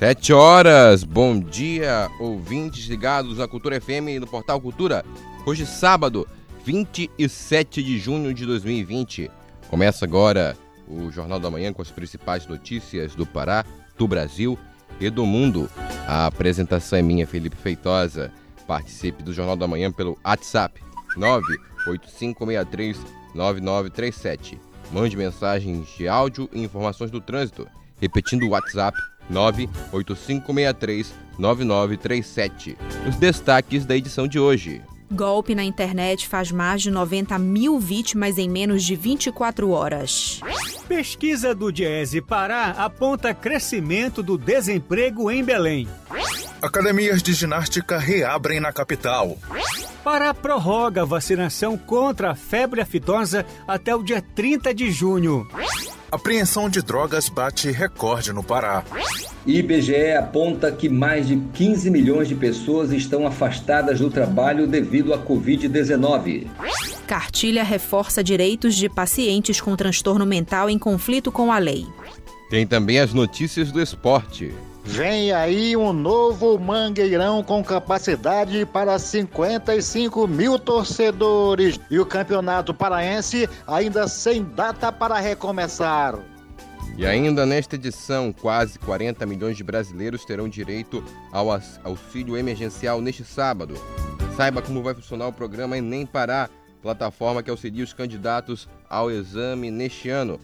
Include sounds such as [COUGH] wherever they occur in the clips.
Sete horas, bom dia, ouvintes ligados à Cultura FM no Portal Cultura. Hoje, sábado, 27 de junho de 2020. Começa agora o Jornal da Manhã com as principais notícias do Pará, do Brasil e do mundo. A apresentação é minha, Felipe Feitosa. Participe do Jornal da Manhã pelo WhatsApp 985639937. Mande mensagens de áudio e informações do trânsito. Repetindo o WhatsApp 985639937. Os destaques da edição de hoje. Golpe na internet faz mais de 90 mil vítimas em menos de 24 horas. Pesquisa do Diese Pará aponta crescimento do desemprego em Belém. Academias de ginástica reabrem na capital. Pará prorroga vacinação contra a febre aftosa até o dia 30 de junho. Apreensão de drogas bate recorde no Pará. IBGE aponta que mais de 15 milhões de pessoas estão afastadas do trabalho devido à Covid-19. Cartilha reforça direitos de pacientes com transtorno mental em conflito com a lei. Tem também as notícias do esporte. Vem aí um novo Mangueirão com capacidade para 55 mil torcedores e o Campeonato Paraense ainda sem data para recomeçar. E ainda nesta edição, quase 40 milhões de brasileiros terão direito ao auxílio emergencial neste sábado. Saiba como vai funcionar o programa Enem Pará, plataforma que auxilia os candidatos ao exame neste ano.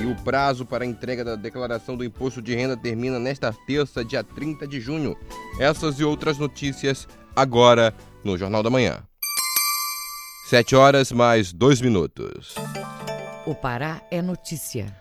E o prazo para a entrega da declaração do imposto de renda termina nesta terça, dia 30 de junho. Essas e outras notícias agora no Jornal da Manhã. 7 horas mais 2 minutos. O Pará é notícia.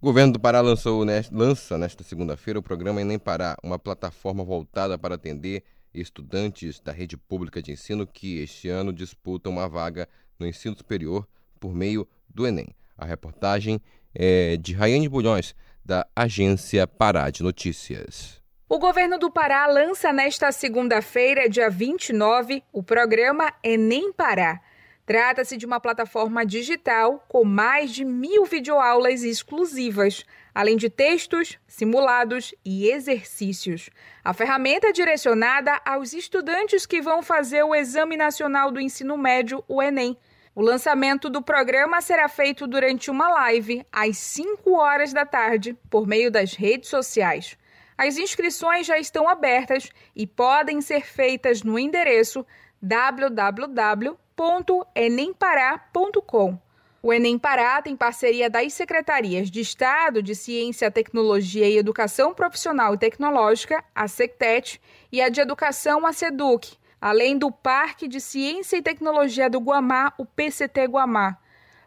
O governo do Pará lançou, lança nesta segunda-feira o programa Enem Pará, uma plataforma voltada para atender estudantes da rede pública de ensino que este ano disputam uma vaga no ensino superior por meio do Enem. A reportagem é de Raiane Bulhões, da Agência Pará de Notícias. O governo do Pará lança nesta segunda-feira, dia 29, o programa Enem Pará. Trata-se de uma plataforma digital com mais de mil videoaulas exclusivas, além de textos, simulados e exercícios. A ferramenta é direcionada aos estudantes que vão fazer o Exame Nacional do Ensino Médio, o Enem. O lançamento do programa será feito durante uma live às 5 horas da tarde, por meio das redes sociais. As inscrições já estão abertas e podem ser feitas no endereço www www.enempará.com. O Enem Pará tem parceria das Secretarias de Estado de Ciência, Tecnologia e Educação Profissional e Tecnológica, a SECTET, e a de Educação, a SEDUC, além do Parque de Ciência e Tecnologia do Guamá, o PCT Guamá.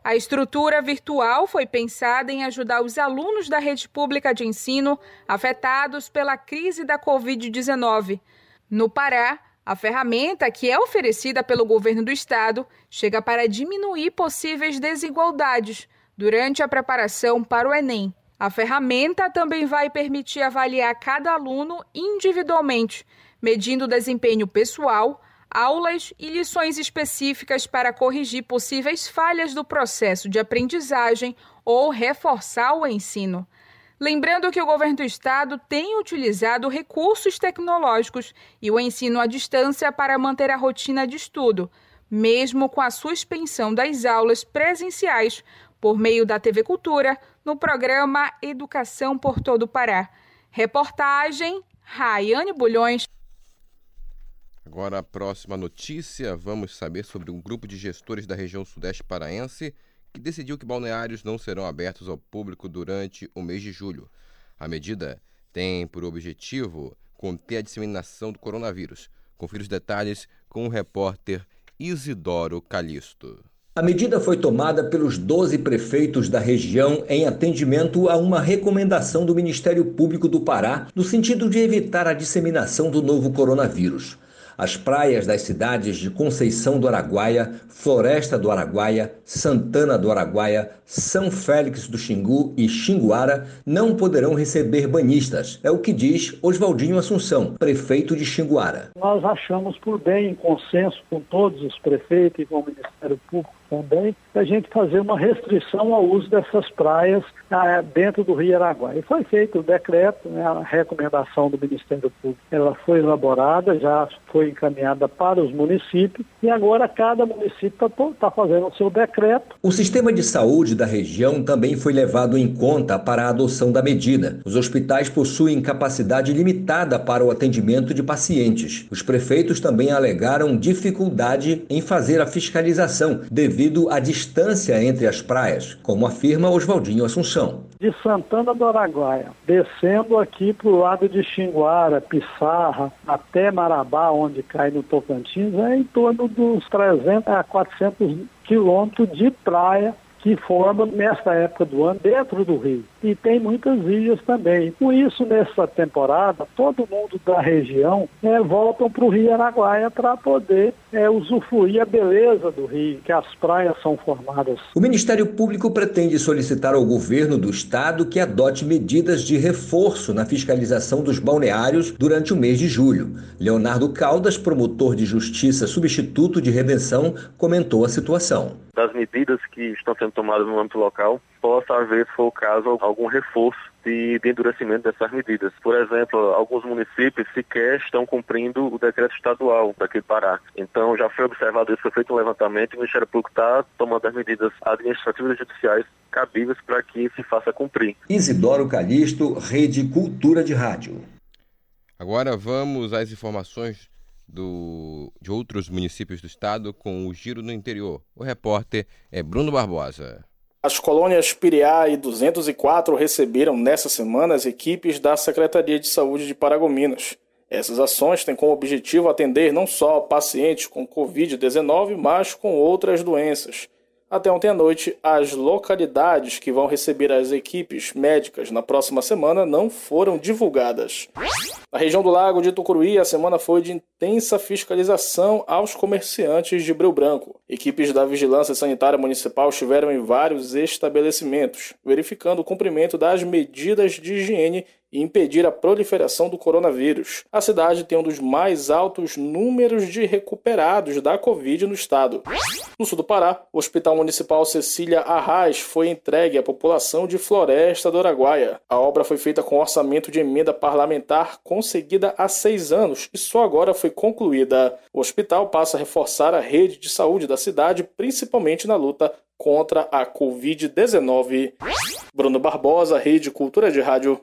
A estrutura virtual foi pensada em ajudar os alunos da rede pública de ensino afetados pela crise da Covid-19. No Pará, a ferramenta, que é oferecida pelo governo do estado, chega para diminuir possíveis desigualdades durante a preparação para o Enem. A ferramenta também vai permitir avaliar cada aluno individualmente, medindo desempenho pessoal, aulas e lições específicas para corrigir possíveis falhas do processo de aprendizagem ou reforçar o ensino. Lembrando que o governo do estado tem utilizado recursos tecnológicos e o ensino à distância para manter a rotina de estudo, mesmo com a suspensão das aulas presenciais por meio da TV Cultura no programa Educação por Todo o Pará. Reportagem Raiane Bulhões. Agora a próxima notícia, vamos saber sobre um grupo de gestores da região sudeste paraense que decidiu que balneários não serão abertos ao público durante o mês de julho. A medida tem por objetivo conter a disseminação do coronavírus. Confira os detalhes com o repórter Isidoro Calixto. A medida foi tomada pelos 12 prefeitos da região em atendimento a uma recomendação do Ministério Público do Pará, no sentido de evitar a disseminação do novo coronavírus. As praias das cidades de Conceição do Araguaia, Floresta do Araguaia, Santana do Araguaia, São Félix do Xingu e Xinguara não poderão receber banhistas. É o que diz Oswaldinho Assunção, prefeito de Xinguara. Nós achamos por bem, em consenso com todos os prefeitos e com o Ministério Público também, a gente fazer uma restrição ao uso dessas praias ah, dentro do Rio Araguaia. E foi feito o decreto, né, a recomendação do Ministério Público, ela foi elaborada, já foi encaminhada para os municípios e agora cada município está tá fazendo o seu decreto. O sistema de saúde da região também foi levado em conta para a adoção da medida. Os hospitais possuem capacidade limitada para o atendimento de pacientes. Os prefeitos também alegaram dificuldade em fazer a fiscalização devido à distância entre as praias, como afirma Oswaldinho Assunção. De Santana do Araguaia, descendo aqui para o lado de Xinguara, Pissarra, até Marabá, onde cai no Tocantins, é em torno dos 300 a 400 quilômetros de praia que formam nesta época do ano dentro do rio. E tem muitas ilhas também. Com isso, nessa temporada, todo mundo da região é, voltam para o Rio Araguaia para poder é, usufruir a beleza do rio, que as praias são formadas. O Ministério Público pretende solicitar ao governo do estado que adote medidas de reforço na fiscalização dos balneários durante o mês de julho. Leonardo Caldas, promotor de justiça substituto de redenção, comentou a situação das medidas que estão sendo tomadas no âmbito local, possa haver, se for o caso, algum reforço de, de, endurecimento dessas medidas. Por exemplo, alguns municípios sequer estão cumprindo o decreto estadual daqui do Pará. Então já foi observado isso, foi feito um levantamento e o Ministério Público está tomando as medidas administrativas e judiciais cabíveis para que se faça cumprir. Isidoro Calixto, Rede Cultura de Rádio. Agora vamos às informações do, de outros municípios do estado com o Giro no Interior. O repórter é Bruno Barbosa. As colônias Piriá e 204 receberam nessa semana as equipes da Secretaria de Saúde de Paragominas. Essas ações têm como objetivo atender não só pacientes com Covid-19, mas com outras doenças. Até ontem à noite, as localidades que vão receber as equipes médicas na próxima semana não foram divulgadas. Na região do Lago de Tucuruí, a semana foi de intensa fiscalização aos comerciantes de Breu Branco. Equipes da Vigilância Sanitária Municipal estiveram em vários estabelecimentos, verificando o cumprimento das medidas de higiene e impedir a proliferação do coronavírus. A cidade tem um dos mais altos números de recuperados da Covid no estado. No sul do Pará, o Hospital Municipal Cecília Arraes foi entregue à população de Floresta do Araguaia. A obra foi feita com orçamento de emenda parlamentar conseguida há seis anos e só agora foi concluída. O hospital passa a reforçar a rede de saúde da cidade, principalmente na luta contra a Covid-19. Bruno Barbosa, Rede Cultura de Rádio.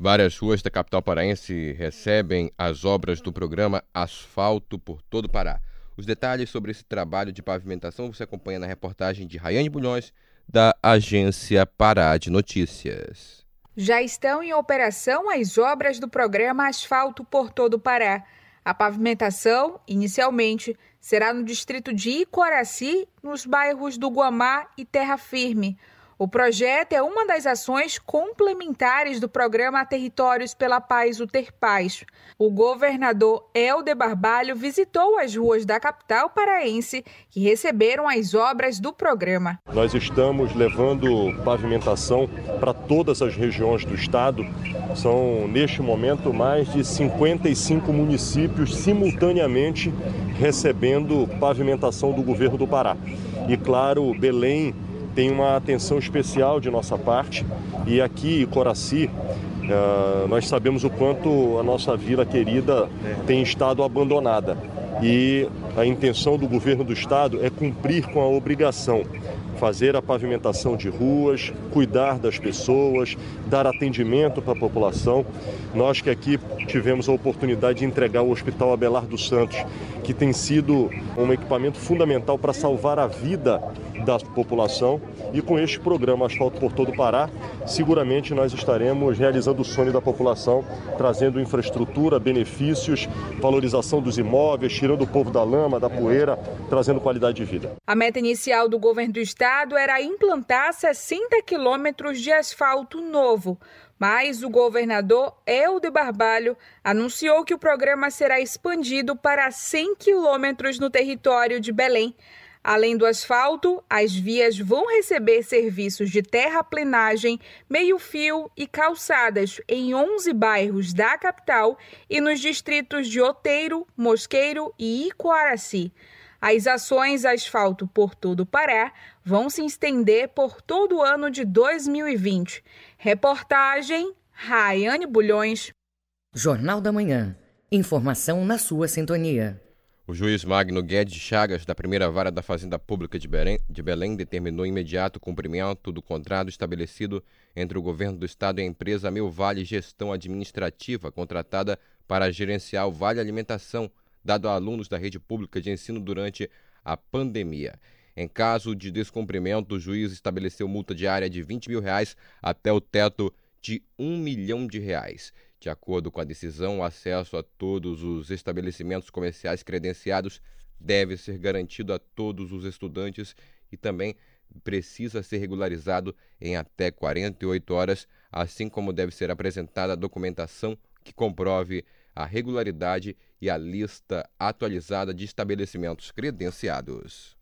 Várias ruas da capital paraense recebem as obras do programa Asfalto por todo o Pará. Os detalhes sobre esse trabalho de pavimentação você acompanha na reportagem de Rayane Bulhões, da agência Pará de Notícias. Já estão em operação as obras do programa Asfalto por todo o Pará. A pavimentação, inicialmente, será no distrito de Icoraci, nos bairros do Guamá e Terra Firme. O projeto é uma das ações complementares do programa Territórios pela Paz, o Ter Paz. O governador Helder Barbalho visitou as ruas da capital paraense que receberam as obras do programa. Nós estamos levando pavimentação para todas as regiões do estado. São, neste momento, mais de 55 municípios simultaneamente recebendo pavimentação do governo do Pará. E, claro, Belém tem uma atenção especial de nossa parte e aqui Coraci uh, nós sabemos o quanto a nossa vila querida tem estado abandonada e a intenção do governo do estado é cumprir com a obrigação fazer a pavimentação de ruas, cuidar das pessoas, dar atendimento para a população. Nós que aqui tivemos a oportunidade de entregar o Hospital Abelardo Santos, que tem sido um equipamento fundamental para salvar a vida da população. E com este programa Asfalto por Todo o Pará, seguramente nós estaremos realizando o sonho da população, trazendo infraestrutura, benefícios, valorização dos imóveis, tirando o povo da lama, da poeira, trazendo qualidade de vida. A meta inicial do governo do estado era implantar 60 quilômetros de asfalto novo. Mas o governador Helder Barbalho anunciou que o programa será expandido para 100 quilômetros no território de Belém. Além do asfalto, as vias vão receber serviços de terraplenagem, meio-fio e calçadas em 11 bairros da capital e nos distritos de Oteiro, Mosqueiro e Icoaraci. As ações asfalto por todo o Pará vão se estender por todo o ano de 2020. Reportagem Raiane Bulhões. Jornal da Manhã. Informação na sua sintonia. O juiz Magno Guedes Chagas, da primeira vara da Fazenda Pública de Belém, de Belém, determinou imediato o cumprimento do contrato estabelecido entre o governo do estado e a empresa Meu Vale Gestão Administrativa, contratada para gerenciar o Vale Alimentação, dado a alunos da rede pública de ensino durante a pandemia. Em caso de descumprimento, o juiz estabeleceu multa diária de 20 mil reais até o teto de 1 milhão de reais. De acordo com a decisão, o acesso a todos os estabelecimentos comerciais credenciados deve ser garantido a todos os estudantes e também precisa ser regularizado em até 48 horas, assim como deve ser apresentada a documentação que comprove a regularidade e a lista atualizada de estabelecimentos credenciados.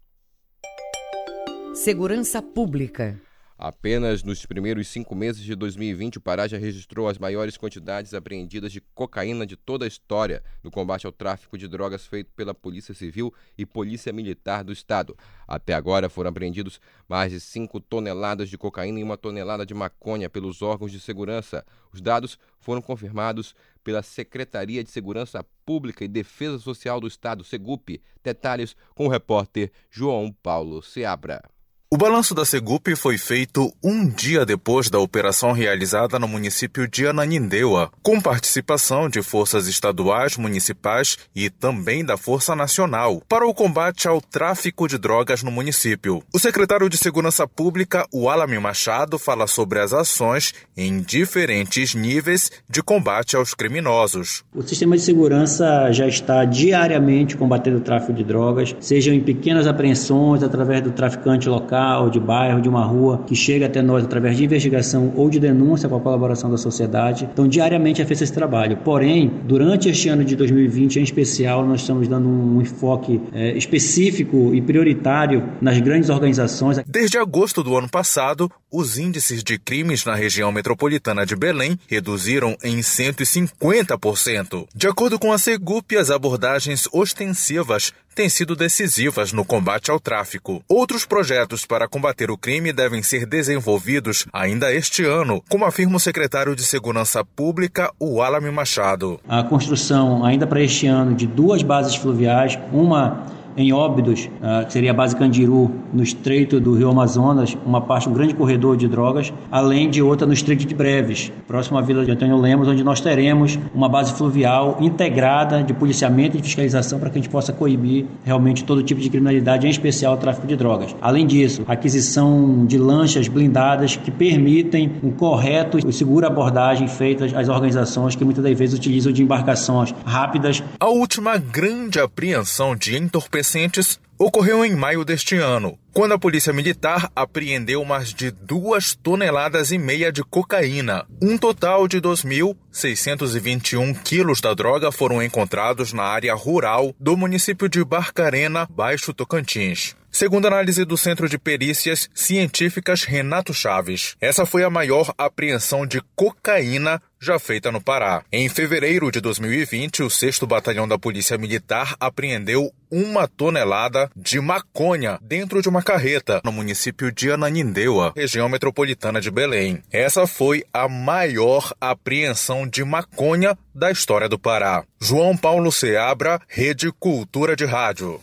Segurança Pública. Apenas nos primeiros cinco meses de 2020, o Pará já registrou as maiores quantidades apreendidas de cocaína de toda a história no combate ao tráfico de drogas feito pela Polícia Civil e Polícia Militar do Estado. Até agora foram apreendidos mais de 5 toneladas de cocaína e uma tonelada de maconha pelos órgãos de segurança. Os dados foram confirmados pela Secretaria de Segurança Pública e Defesa Social do Estado, SEGUP. Detalhes com o repórter João Paulo Seabra. O balanço da Segup foi feito um dia depois da operação realizada no município de Ananindeua, com participação de forças estaduais, municipais e também da Força Nacional, para o combate ao tráfico de drogas no município. O secretário de Segurança Pública, Alame Machado, fala sobre as ações em diferentes níveis de combate aos criminosos. O sistema de segurança já está diariamente combatendo o tráfico de drogas, sejam em pequenas apreensões através do traficante local local, de bairro, de uma rua, que chega até nós através de investigação ou de denúncia com a colaboração da sociedade. Então, diariamente é feito esse trabalho. Porém, durante este ano de 2020 em especial, nós estamos dando um enfoque é, específico e prioritário nas grandes organizações. Desde agosto do ano passado, os índices de crimes na região metropolitana de Belém reduziram em 150%. De acordo com a Segup, as abordagens ostensivas têm sido decisivas no combate ao tráfico. Outros projetos para combater o crime devem ser desenvolvidos ainda este ano, como afirma o secretário de Segurança Pública, o Alame Machado. A construção, ainda para este ano, de duas bases fluviais, uma em Óbidos, ah, que seria a base Candiru, no estreito do Rio Amazonas, uma parte, um grande corredor de drogas, além de outra no estreito de Breves, próximo à vila de Antônio Lemos, onde nós teremos uma base fluvial integrada de policiamento e fiscalização para que a gente possa coibir realmente todo tipo de criminalidade, em especial o tráfico de drogas. Além disso, aquisição de lanchas blindadas que permitem um correto e segura abordagem feita às organizações que muitas das vezes utilizam de embarcações rápidas. A última grande apreensão de entorpecimento adolescentes ocorreu em maio deste ano, quando a Polícia Militar apreendeu mais de duas toneladas e meia de cocaína. Um total de 2.621 quilos da droga foram encontrados na área rural do município de Barcarena, Baixo Tocantins. Segundo análise do Centro de Perícias Científicas Renato Chaves, essa foi a maior apreensão de cocaína já feita no Pará. Em fevereiro de 2020, o 6 Batalhão da Polícia Militar apreendeu uma tonelada de maconha dentro de uma carreta no município de Ananindeua, região metropolitana de Belém. Essa foi a maior apreensão de maconha da história do Pará. João Paulo Seabra, Rede Cultura de Rádio.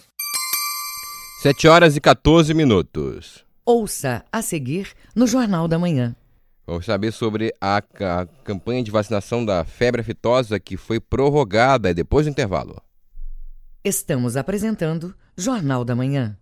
7 horas e 14 minutos. Ouça a seguir no Jornal da Manhã. Vamos saber sobre a, a campanha de vacinação da febre aftosa que foi prorrogada depois do intervalo. Estamos apresentando Jornal da Manhã.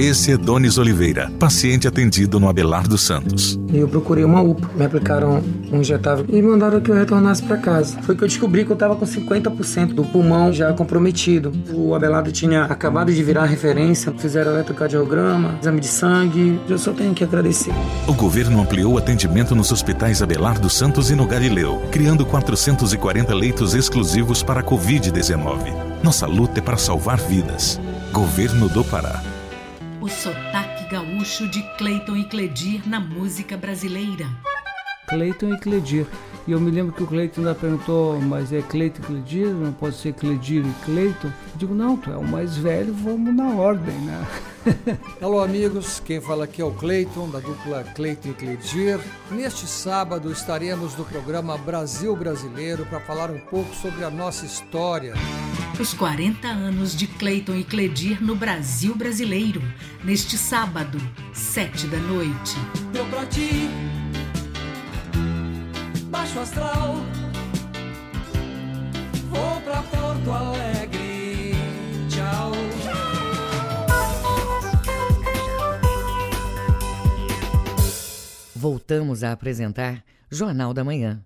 Esse é Donis Oliveira, paciente atendido no Abelardo Santos. Eu procurei uma UPA, me aplicaram um injetável e mandaram que eu retornasse para casa. Foi que eu descobri que eu estava com 50% do pulmão já comprometido. O Abelardo tinha acabado de virar referência, fizeram eletrocardiograma, exame de sangue. Eu só tenho que agradecer. O governo ampliou o atendimento nos hospitais Abelardo Santos e no Galileu, criando 440 leitos exclusivos para a Covid-19. Nossa luta é para salvar vidas. Governo do Pará. O sotaque gaúcho de Cleiton e Cledir na música brasileira. Cleiton e Cledir. E eu me lembro que o Cleiton ainda perguntou, mas é Cleiton e Cledir? Não pode ser Cledir e Cleiton? Eu digo, não, tu é o mais velho, vamos na ordem, né? [LAUGHS] Alô, amigos. Quem fala aqui é o Cleiton, da dupla Cleiton e Cledir. Neste sábado estaremos no programa Brasil Brasileiro para falar um pouco sobre a nossa história. Os 40 anos de Cleiton e Cledir no Brasil Brasileiro. Neste sábado, 7 da noite. Deu pra ti, baixo astral. Vou pra Porto Alegre. Tchau. Voltamos a apresentar Jornal da Manhã.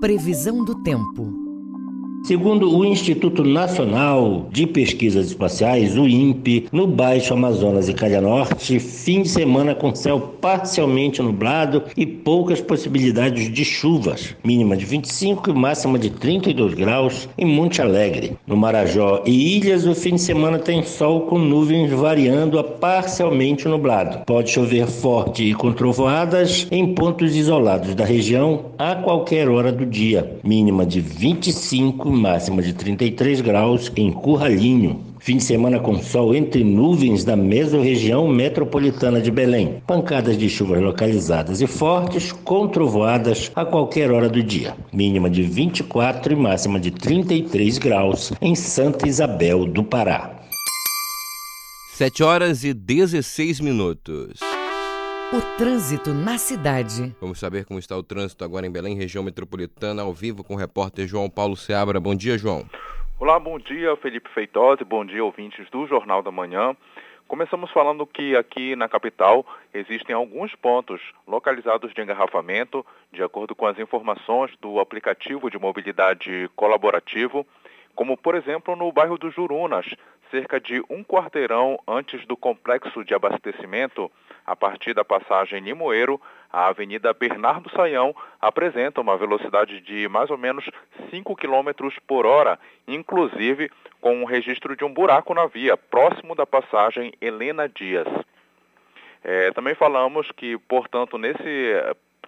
Previsão do tempo. Segundo o Instituto Nacional de Pesquisas Espaciais, o INPE, no Baixo Amazonas e Calha Norte, fim de semana com céu parcialmente nublado e poucas possibilidades de chuvas, mínima de 25 e máxima de 32 graus em Monte Alegre. No Marajó e Ilhas, o fim de semana tem sol com nuvens variando a parcialmente nublado. Pode chover forte e com trovoadas em pontos isolados da região a qualquer hora do dia, mínima de 25 máxima de 33 graus em Curralinho. Fim de semana com sol entre nuvens da mesorregião metropolitana de Belém. Pancadas de chuvas localizadas e fortes, com trovoadas a qualquer hora do dia. Mínima de 24 e máxima de 33 graus em Santa Isabel do Pará. 7 horas e 16 minutos. O trânsito na cidade. Vamos saber como está o trânsito agora em Belém, região metropolitana, ao vivo com o repórter João Paulo Seabra. Bom dia, João. Olá, bom dia, Felipe Feitosa, bom dia, ouvintes do Jornal da Manhã. Começamos falando que aqui na capital existem alguns pontos localizados de engarrafamento, de acordo com as informações do aplicativo de mobilidade colaborativo, como por exemplo no bairro dos Jurunas, cerca de um quarteirão antes do complexo de abastecimento, a partir da passagem Limoeiro, a Avenida Bernardo Saião apresenta uma velocidade de mais ou menos 5 km por hora, inclusive com o um registro de um buraco na via, próximo da passagem Helena Dias. É, também falamos que, portanto, nesse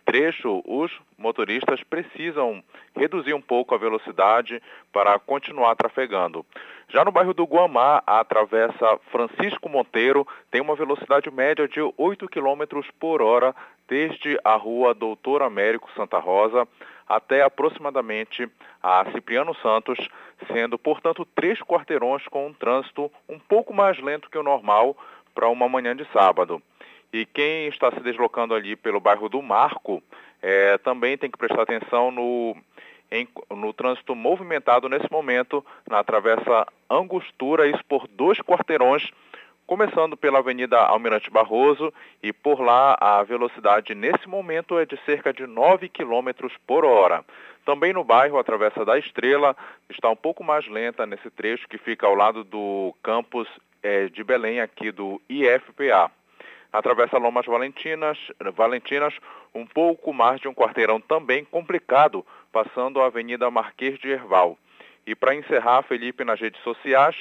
trecho, os motoristas precisam reduzir um pouco a velocidade para continuar trafegando. Já no bairro do Guamá, a travessa Francisco Monteiro tem uma velocidade média de 8 km por hora desde a rua Doutor Américo Santa Rosa até aproximadamente a Cipriano Santos, sendo, portanto, três quarteirões com um trânsito um pouco mais lento que o normal para uma manhã de sábado. E quem está se deslocando ali pelo bairro do Marco é, também tem que prestar atenção no, em, no trânsito movimentado nesse momento na travessa Angostura, isso por dois quarteirões, começando pela Avenida Almirante Barroso e por lá a velocidade nesse momento é de cerca de 9 km por hora. Também no bairro, a Travessa da Estrela está um pouco mais lenta nesse trecho que fica ao lado do campus é, de Belém aqui do IFPA atravessa Lomas Valentinas, Valentinas, um pouco mais de um quarteirão também complicado, passando a Avenida Marquês de Herval. E para encerrar, Felipe, nas redes sociais,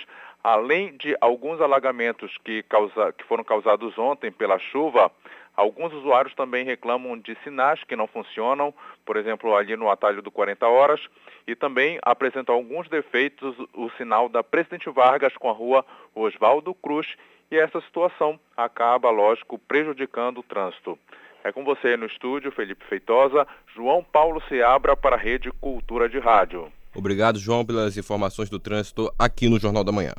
além de alguns alagamentos que, causa, que foram causados ontem pela chuva, alguns usuários também reclamam de sinais que não funcionam, por exemplo, ali no atalho do 40 horas, e também apresentam alguns defeitos o sinal da Presidente Vargas com a rua Oswaldo Cruz e essa situação acaba, lógico, prejudicando o trânsito. É com você no estúdio, Felipe Feitosa, João Paulo Seabra para a Rede Cultura de Rádio. Obrigado, João, pelas informações do trânsito aqui no Jornal da Manhã.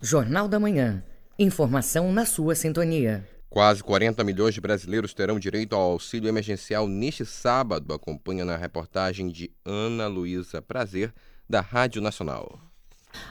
Jornal da Manhã. Informação na sua sintonia. Quase 40 milhões de brasileiros terão direito ao auxílio emergencial neste sábado. Acompanha na reportagem de Ana Luísa Prazer, da Rádio Nacional.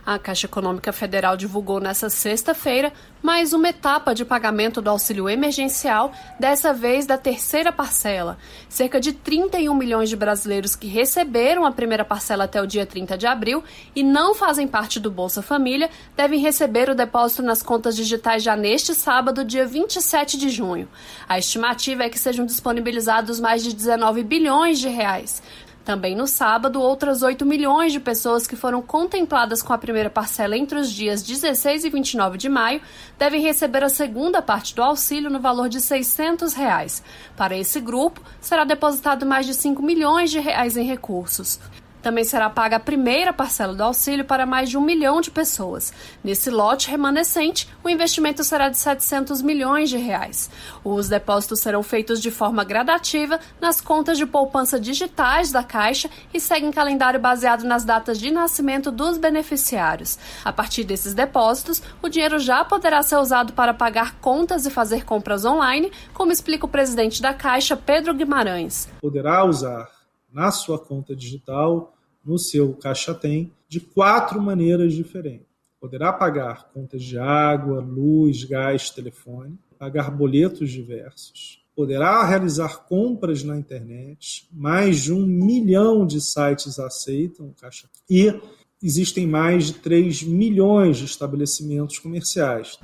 A Caixa Econômica Federal divulgou nesta sexta-feira mais uma etapa de pagamento do auxílio emergencial, dessa vez da terceira parcela. Cerca de 31 milhões de brasileiros que receberam a primeira parcela até o dia 30 de abril e não fazem parte do Bolsa Família devem receber o depósito nas contas digitais já neste sábado, dia 27 de junho. A estimativa é que sejam disponibilizados mais de 19 bilhões de reais. Também no sábado, outras 8 milhões de pessoas que foram contempladas com a primeira parcela entre os dias 16 e 29 de maio devem receber a segunda parte do auxílio no valor de 600 reais. Para esse grupo, será depositado mais de 5 milhões de reais em recursos. Também será paga a primeira parcela do auxílio para mais de um milhão de pessoas. Nesse lote remanescente, o investimento será de 700 milhões de reais. Os depósitos serão feitos de forma gradativa nas contas de poupança digitais da Caixa e seguem calendário baseado nas datas de nascimento dos beneficiários. A partir desses depósitos, o dinheiro já poderá ser usado para pagar contas e fazer compras online, como explica o presidente da Caixa, Pedro Guimarães. Poderá usar na sua conta digital no seu Caixa Tem de quatro maneiras diferentes. Poderá pagar contas de água, luz, gás, telefone, pagar boletos diversos, poderá realizar compras na internet, mais de um milhão de sites aceitam o Caixa. E existem mais de 3 milhões de estabelecimentos comerciais.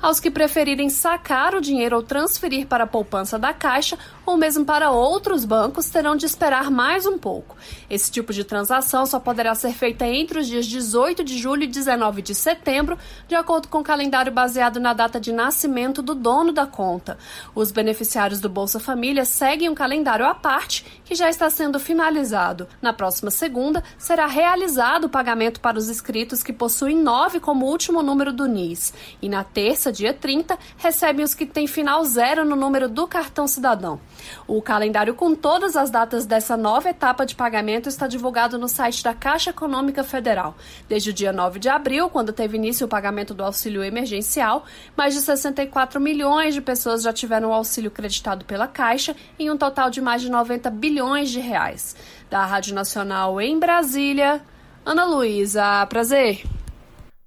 Aos que preferirem sacar o dinheiro ou transferir para a poupança da Caixa ou mesmo para outros bancos, terão de esperar mais um pouco. Esse tipo de transação só poderá ser feita entre os dias 18 de julho e 19 de setembro, de acordo com o calendário baseado na data de nascimento do dono da conta. Os beneficiários do Bolsa Família seguem um calendário à parte que já está sendo finalizado. Na próxima segunda, será realizado o pagamento pagamento para os inscritos que possuem 9 como último número do NIS. E na terça, dia 30, recebem os que têm final zero no número do cartão cidadão. O calendário com todas as datas dessa nova etapa de pagamento está divulgado no site da Caixa Econômica Federal. Desde o dia 9 de abril, quando teve início o pagamento do auxílio emergencial, mais de 64 milhões de pessoas já tiveram o auxílio creditado pela Caixa, em um total de mais de 90 bilhões de reais. Da Rádio Nacional em Brasília, Ana Luísa, prazer.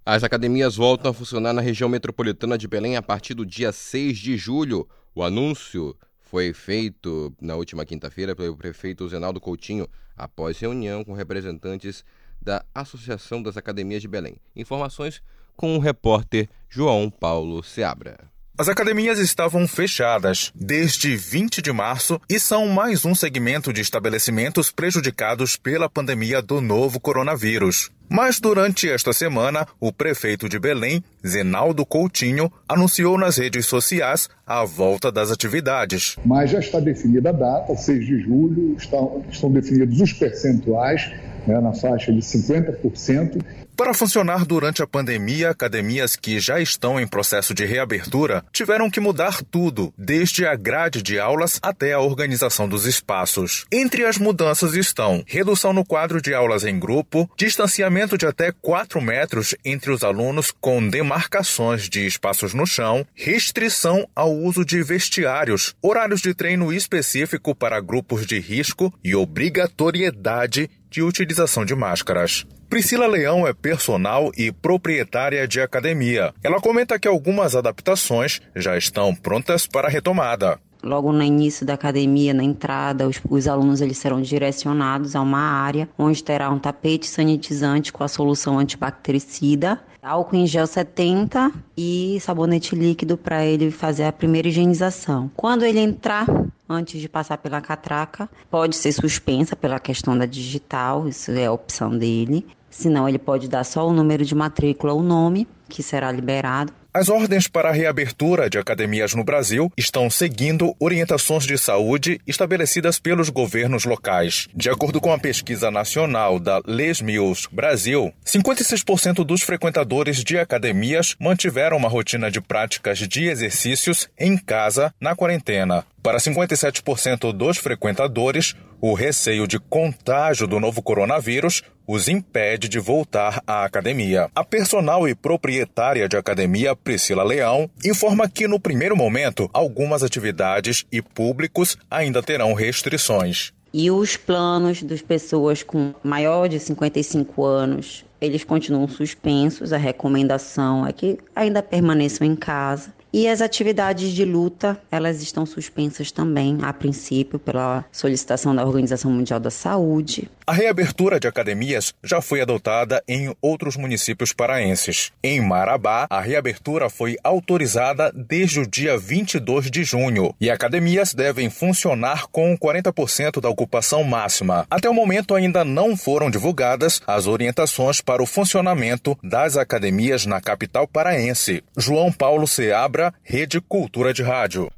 As academias voltam a funcionar na região metropolitana de Belém a partir do dia 6 de julho. O anúncio foi feito na última quinta-feira pelo prefeito Zenaldo Coutinho, após reunião com representantes da Associação das Academias de Belém. Informações com o repórter João Paulo Seabra. As academias estavam fechadas desde 20 de março e são mais um segmento de estabelecimentos prejudicados pela pandemia do novo coronavírus. Mas durante esta semana, o prefeito de Belém, Zenaldo Coutinho, anunciou nas redes sociais a volta das atividades. Mas já está definida a data, 6 de julho, estão, estão definidos os percentuais né, na faixa de 50%. Para funcionar durante a pandemia, academias que já estão em processo de reabertura tiveram que mudar tudo, desde a grade de aulas até a organização dos espaços. Entre as mudanças estão redução no quadro de aulas em grupo, distanciamento de até 4 metros entre os alunos com demarcações de espaços no chão, restrição ao uso de vestiários, horários de treino específico para grupos de risco e obrigatoriedade de utilização de máscaras. Priscila Leão é personal e proprietária de academia. Ela comenta que algumas adaptações já estão prontas para a retomada. Logo no início da academia, na entrada, os, os, alunos eles serão direcionados a uma área onde terá um tapete sanitizante com a solução antibactericida, álcool em gel 70 e sabonete líquido para ele fazer a primeira higienização. Quando ele entrar, antes de passar pela catraca, pode ser suspensa pela questão da digital, isso é a opção dele. Senão, ele pode dar só o número de matrícula, o nome, que será liberado. As ordens para a reabertura de academias no Brasil estão seguindo orientações de saúde estabelecidas pelos governos locais. De acordo com a pesquisa nacional da Les Mills Brasil, 56% dos frequentadores de academias mantiveram uma rotina de práticas de exercícios em casa na quarentena. Para 57% dos frequentadores, o receio de contágio do novo coronavírus os impede de voltar à academia. A personal e proprietária de academia, Priscila Leão, informa que no primeiro momento algumas atividades e públicos ainda terão restrições. E os planos das pessoas com maior de 55 anos, eles continuam suspensos. A recomendação é que ainda permaneçam em casa. E as atividades de luta, elas estão suspensas também, a princípio, pela solicitação da Organização Mundial da Saúde. A reabertura de academias já foi adotada em outros municípios paraenses. Em Marabá, a reabertura foi autorizada desde o dia 22 de junho e academias devem funcionar com 40% da ocupação máxima. Até o momento ainda não foram divulgadas as orientações para o funcionamento das academias na capital paraense. João Paulo Seabra, Rede Cultura de Rádio.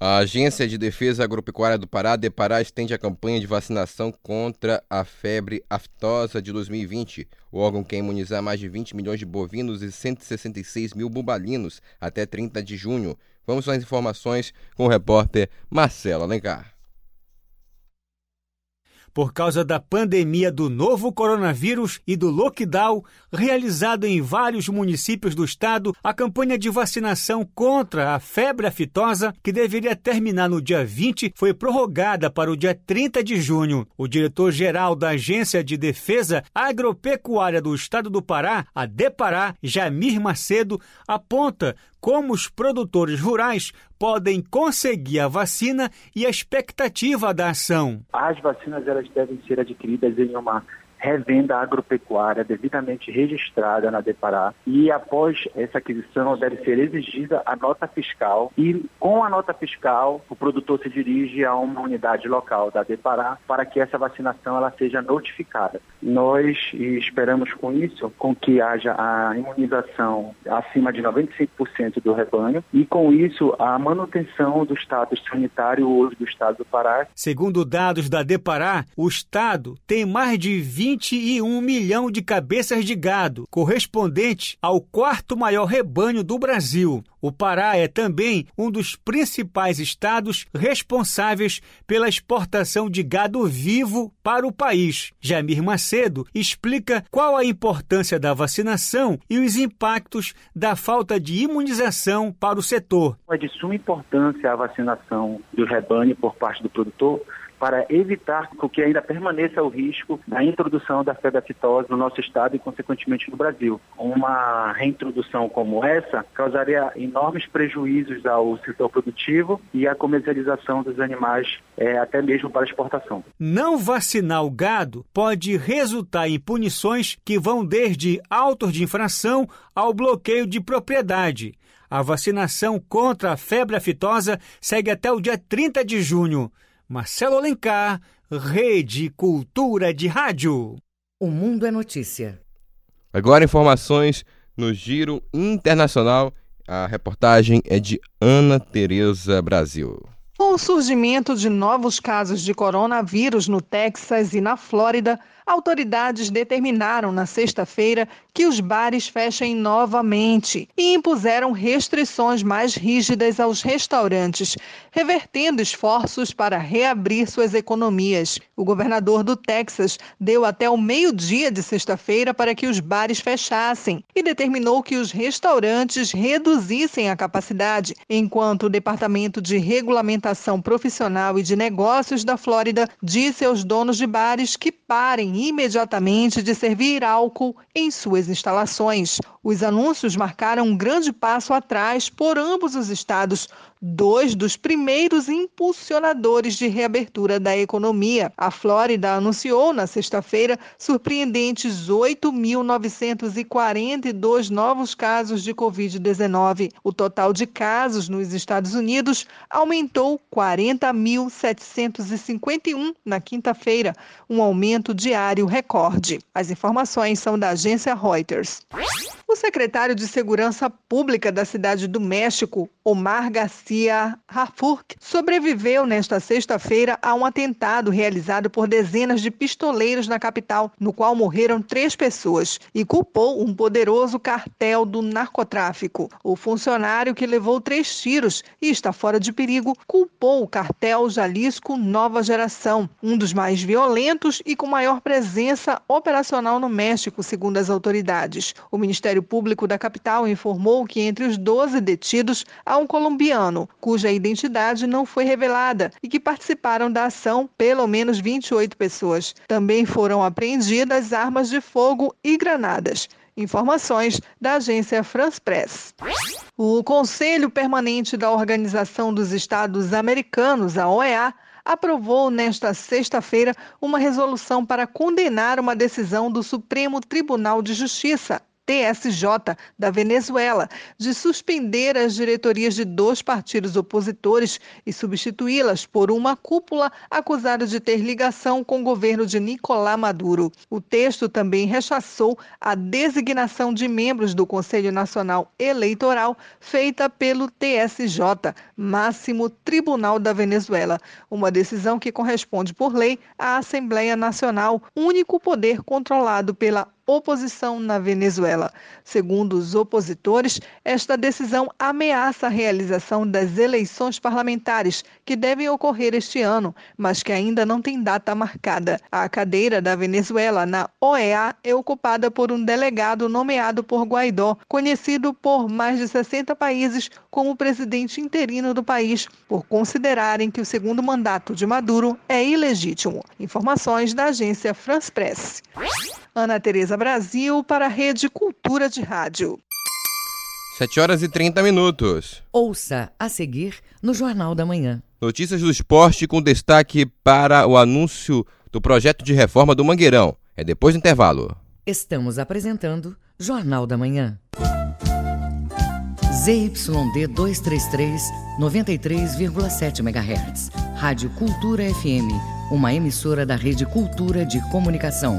A Agência de Defesa Agropecuária do Pará, Depará, estende a campanha de vacinação contra a febre aftosa de 2020. O órgão quer imunizar mais de 20 milhões de bovinos e 166 mil bubalinos até 30 de junho. Vamos às informações com o repórter Marcelo Alencar. Por causa da pandemia do novo coronavírus e do lockdown realizado em vários municípios do estado, a campanha de vacinação contra a febre aftosa, que deveria terminar no dia 20, foi prorrogada para o dia 30 de junho. O diretor-geral da Agência de Defesa Agropecuária do Estado do Pará, a Depará, Jamir Macedo, aponta como os produtores rurais podem conseguir a vacina e a expectativa da ação. As vacinas elas devem ser adquiridas em uma revenda agropecuária devidamente registrada na Depará e após essa aquisição deve ser exigida a nota fiscal e com a nota fiscal o produtor se dirige a uma unidade local da Depará para que essa vacinação ela seja notificada. Nós esperamos com isso com que haja a imunização acima de 95% do rebanho e com isso a manutenção do status sanitário hoje do estado do Pará. Segundo dados da Depará, o estado tem mais de 20 21 milhão de cabeças de gado, correspondente ao quarto maior rebanho do Brasil. O Pará é também um dos principais estados responsáveis pela exportação de gado vivo para o país. Jamir Macedo explica qual a importância da vacinação e os impactos da falta de imunização para o setor. É de suma importância a vacinação do rebanho por parte do produtor para evitar que ainda permaneça o risco da introdução da febre aftosa no nosso estado e, consequentemente, no Brasil. Uma reintrodução como essa causaria enormes prejuízos ao setor produtivo e à comercialização dos animais, é, até mesmo para exportação. Não vacinar o gado pode resultar em punições que vão desde autos de infração ao bloqueio de propriedade. A vacinação contra a febre aftosa segue até o dia 30 de junho. Marcelo Alencar, Rede Cultura de Rádio. O Mundo é Notícia. Agora informações no Giro Internacional. A reportagem é de Ana Tereza Brasil. Com o surgimento de novos casos de coronavírus no Texas e na Flórida, autoridades determinaram na sexta-feira que os bares fechem novamente e impuseram restrições mais rígidas aos restaurantes, revertendo esforços para reabrir suas economias. O governador do Texas deu até o meio-dia de sexta-feira para que os bares fechassem e determinou que os restaurantes reduzissem a capacidade, enquanto o Departamento de Regulamentação Profissional e de Negócios da Flórida disse aos donos de bares que parem imediatamente de servir álcool em suas instalações. Os anúncios marcaram um grande passo atrás por ambos os estados, dois dos primeiros impulsionadores de reabertura da economia. A Flórida anunciou na sexta-feira surpreendentes 8.942 novos casos de Covid-19. O total de casos nos Estados Unidos aumentou 40.751 na quinta-feira, um aumento diário recorde. As informações são da agência Reuters. O secretário de Segurança Pública da cidade do México, Omar Garcia Rafurk, sobreviveu nesta sexta-feira a um atentado realizado por dezenas de pistoleiros na capital, no qual morreram três pessoas, e culpou um poderoso cartel do narcotráfico. O funcionário que levou três tiros e está fora de perigo culpou o cartel Jalisco Nova Geração, um dos mais violentos e com maior presença operacional no México, segundo as autoridades. O Ministério Público da capital informou que entre os 12 detidos há um colombiano, cuja identidade não foi revelada e que participaram da ação pelo menos 28 pessoas. Também foram apreendidas armas de fogo e granadas. Informações da agência France Press. O Conselho Permanente da Organização dos Estados Americanos, a OEA, aprovou nesta sexta-feira uma resolução para condenar uma decisão do Supremo Tribunal de Justiça, TSJ da Venezuela de suspender as diretorias de dois partidos opositores e substituí-las por uma cúpula acusada de ter ligação com o governo de Nicolás Maduro. O texto também rechaçou a designação de membros do Conselho Nacional Eleitoral feita pelo TSJ, máximo tribunal da Venezuela, uma decisão que corresponde por lei à Assembleia Nacional, único poder controlado pela oposição na Venezuela. Segundo os opositores, esta decisão ameaça a realização das eleições parlamentares, que devem ocorrer este ano, mas que ainda não tem data marcada. A cadeira da Venezuela na OEA é ocupada por um delegado nomeado por Guaidó, conhecido por mais de 60 países como presidente interino do país, por considerarem que o segundo mandato de Maduro é ilegítimo. Informações da agência France Press. Ana Tereza Brasil para a Rede Cultura de Rádio. 7 horas e 30 minutos. Ouça a seguir no Jornal da Manhã. Notícias do esporte com destaque para o anúncio do projeto de reforma do Mangueirão. É depois do intervalo. Estamos apresentando Jornal da Manhã. ZYD 233, 93,7 MHz. Rádio Cultura FM, uma emissora da Rede Cultura de Comunicação.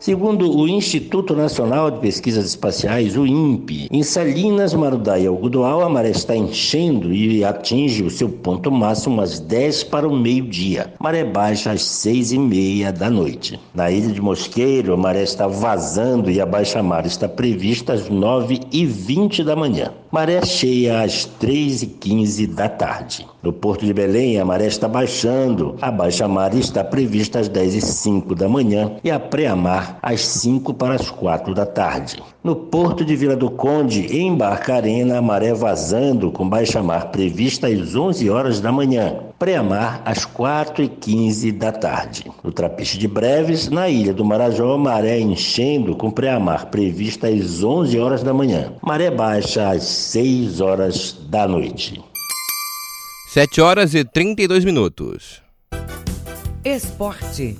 Segundo o Instituto Nacional de Pesquisas Espaciais, o INPE, em Salinas, Marudá e a maré está enchendo e atinge o seu ponto máximo às 10 para o meio-dia. Maré baixa às 6 e meia da noite. Na ilha de Mosqueiro, a maré está vazando e a baixa-mar está prevista às 9 e 20 da manhã. Maré cheia às 3 e 15 da tarde. No Porto de Belém, a maré está baixando. A baixa-mar está prevista às 10 e 5 da manhã e a pré-mar às 5 para as 4 da tarde. No Porto de Vila do Conde, em Barcarena, a maré vazando com baixa-mar prevista às 11 horas da manhã. Pré-mar às 4 e 15 da tarde. No Trapiche de Breves, na Ilha do Marajó, maré enchendo com pré-mar prevista às 11 horas da manhã. Maré baixa às 6 horas da noite. 7 horas e 32 minutos. Esporte.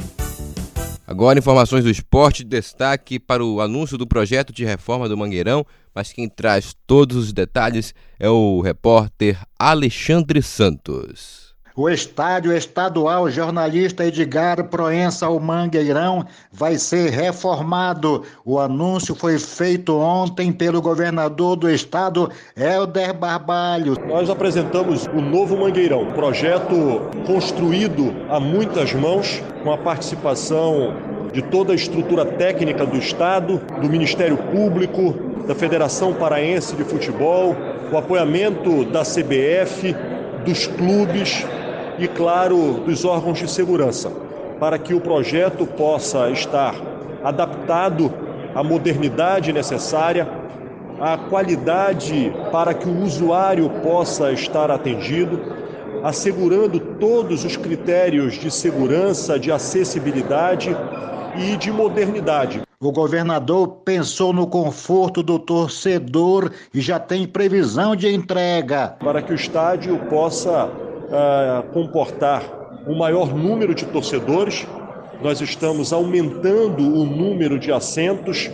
Agora informações do esporte, destaque para o anúncio do projeto de reforma do Mangueirão, mas quem traz todos os detalhes é o repórter Alexandre Santos. O estádio estadual jornalista Edgar Proença, o Mangueirão, vai ser reformado. O anúncio foi feito ontem pelo governador do estado, Helder Barbalho. Nós apresentamos o novo Mangueirão, projeto construído a muitas mãos, com a participação de toda a estrutura técnica do estado, do Ministério Público, da Federação Paraense de Futebol, o apoiamento da CBF, dos clubes e, claro, dos órgãos de segurança, para que o projeto possa estar adaptado à modernidade necessária, à qualidade para que o usuário possa estar atendido, assegurando todos os critérios de segurança, de acessibilidade e de modernidade. O governador pensou no conforto do torcedor e já tem previsão de entrega. Para que o estádio possa uh, comportar um maior número de torcedores. Nós estamos aumentando o número de assentos,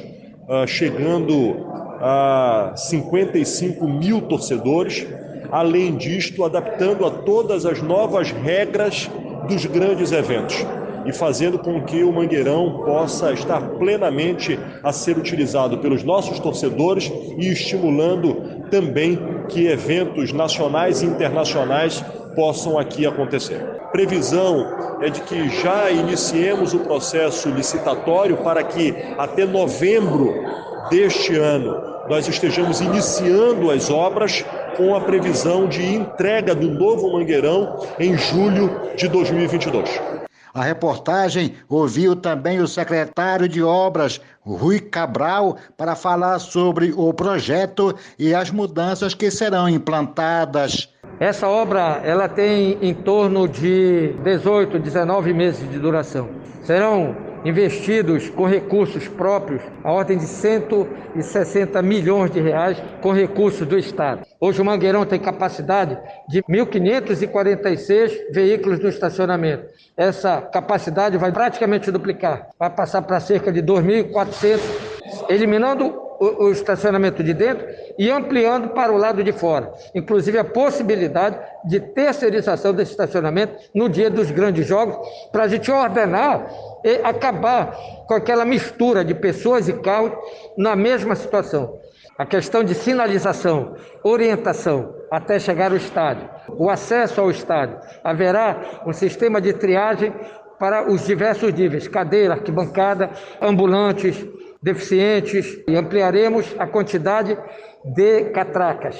uh, chegando a 55 mil torcedores. Além disto, adaptando a todas as novas regras dos grandes eventos e fazendo com que o Mangueirão possa estar plenamente a ser utilizado pelos nossos torcedores e estimulando também que eventos nacionais e internacionais possam aqui acontecer. Previsão é de que já iniciemos o processo licitatório para que até novembro deste ano nós estejamos iniciando as obras com a previsão de entrega do novo Mangueirão em julho de 2022. A reportagem ouviu também o secretário de Obras, Rui Cabral, para falar sobre o projeto e as mudanças que serão implantadas. Essa obra ela tem em torno de 18, 19 meses de duração. Serão investidos com recursos próprios, a ordem de 160 milhões de reais com recursos do Estado. Hoje o Mangueirão tem capacidade de 1.546 veículos no estacionamento. Essa capacidade vai praticamente duplicar, vai passar para cerca de 2.400, eliminando o, o estacionamento de dentro e ampliando para o lado de fora. Inclusive a possibilidade de terceirização desse estacionamento no dia dos grandes jogos, para a gente ordenar e acabar com aquela mistura de pessoas e carros na mesma situação. A questão de sinalização, orientação até chegar ao estádio, o acesso ao estádio. Haverá um sistema de triagem para os diversos níveis: cadeira, arquibancada, ambulantes, deficientes e ampliaremos a quantidade de catracas.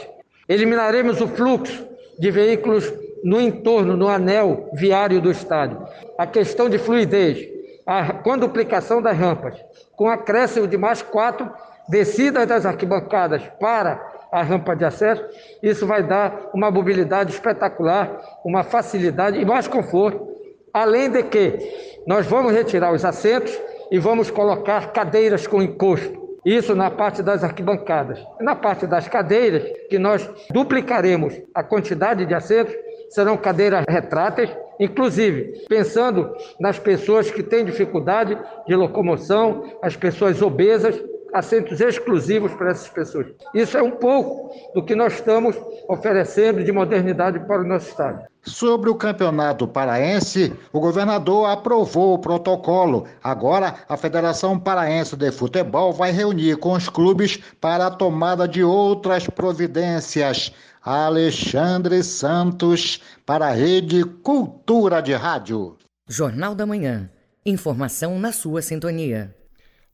Eliminaremos o fluxo de veículos no entorno, no anel viário do estádio. A questão de fluidez, a quadruplicação das rampas, com acréscimo de mais quatro descidas das arquibancadas para a rampa de acesso, isso vai dar uma mobilidade espetacular, uma facilidade e mais conforto. Além de que nós vamos retirar os assentos e vamos colocar cadeiras com encosto. Isso na parte das arquibancadas. Na parte das cadeiras, que nós duplicaremos a quantidade de assentos, serão cadeiras retráteis, inclusive pensando nas pessoas que têm dificuldade de locomoção, as pessoas obesas, assentos exclusivos para essas pessoas. Isso é um pouco do que nós estamos oferecendo de modernidade para o nosso Estado. Sobre o campeonato paraense, o governador aprovou o protocolo. Agora, a Federação Paraense de Futebol vai reunir com os clubes para a tomada de outras providências. Alexandre Santos, para a Rede Cultura de Rádio. Jornal da Manhã. Informação na sua sintonia.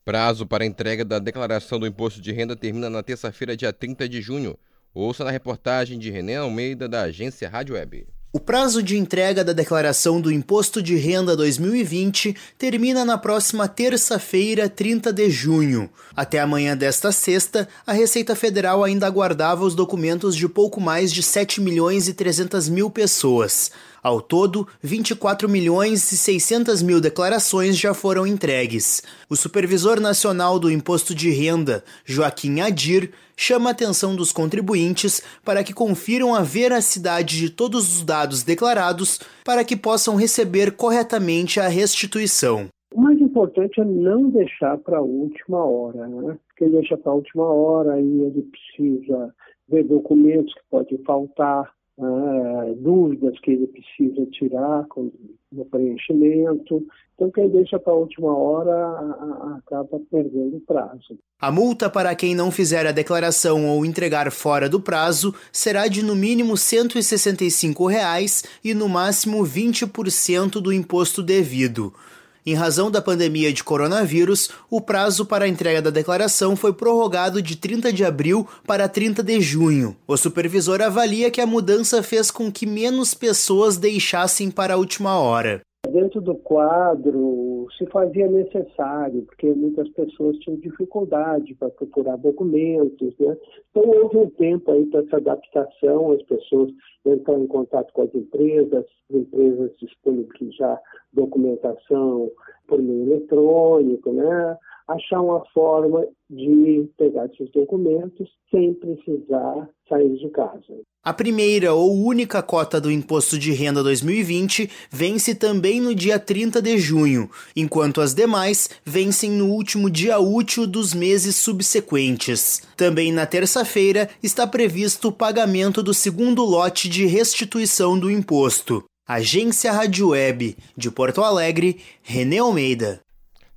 Prazo para entrega da declaração do imposto de renda termina na terça-feira, dia 30 de junho. Ouça na reportagem de René Almeida, da agência Rádio Web. O prazo de entrega da declaração do Imposto de Renda 2020 termina na próxima terça-feira, 30 de junho. Até amanhã desta sexta, a Receita Federal ainda aguardava os documentos de pouco mais de 7 milhões e 300 mil pessoas. Ao todo, 24 milhões e 600 mil declarações já foram entregues. O supervisor nacional do Imposto de Renda, Joaquim Adir, chama a atenção dos contribuintes para que confiram a veracidade de todos os dados declarados para que possam receber corretamente a restituição. O mais importante é não deixar para a última hora, né? Porque deixa para a última hora e ele precisa ver documentos que podem faltar, ah, dúvidas que ele precisa tirar com, no preenchimento. Então, quem deixa para a última hora acaba perdendo o prazo. A multa para quem não fizer a declaração ou entregar fora do prazo será de no mínimo 165 reais e no máximo 20% do imposto devido. Em razão da pandemia de coronavírus, o prazo para a entrega da declaração foi prorrogado de 30 de abril para 30 de junho. O supervisor avalia que a mudança fez com que menos pessoas deixassem para a última hora. Dentro do quadro se fazia necessário, porque muitas pessoas tinham dificuldade para procurar documentos, né? Então houve um tempo aí para essa adaptação, as pessoas entram em contato com as empresas, as empresas disponibilizar documentação por meio eletrônico, né? achar uma forma de pegar esses documentos sem precisar sair de casa. A primeira ou única cota do Imposto de Renda 2020 vence também no dia 30 de junho, enquanto as demais vencem no último dia útil dos meses subsequentes. Também na terça-feira está previsto o pagamento do segundo lote de restituição do imposto. Agência Rádio Web de Porto Alegre, René Almeida.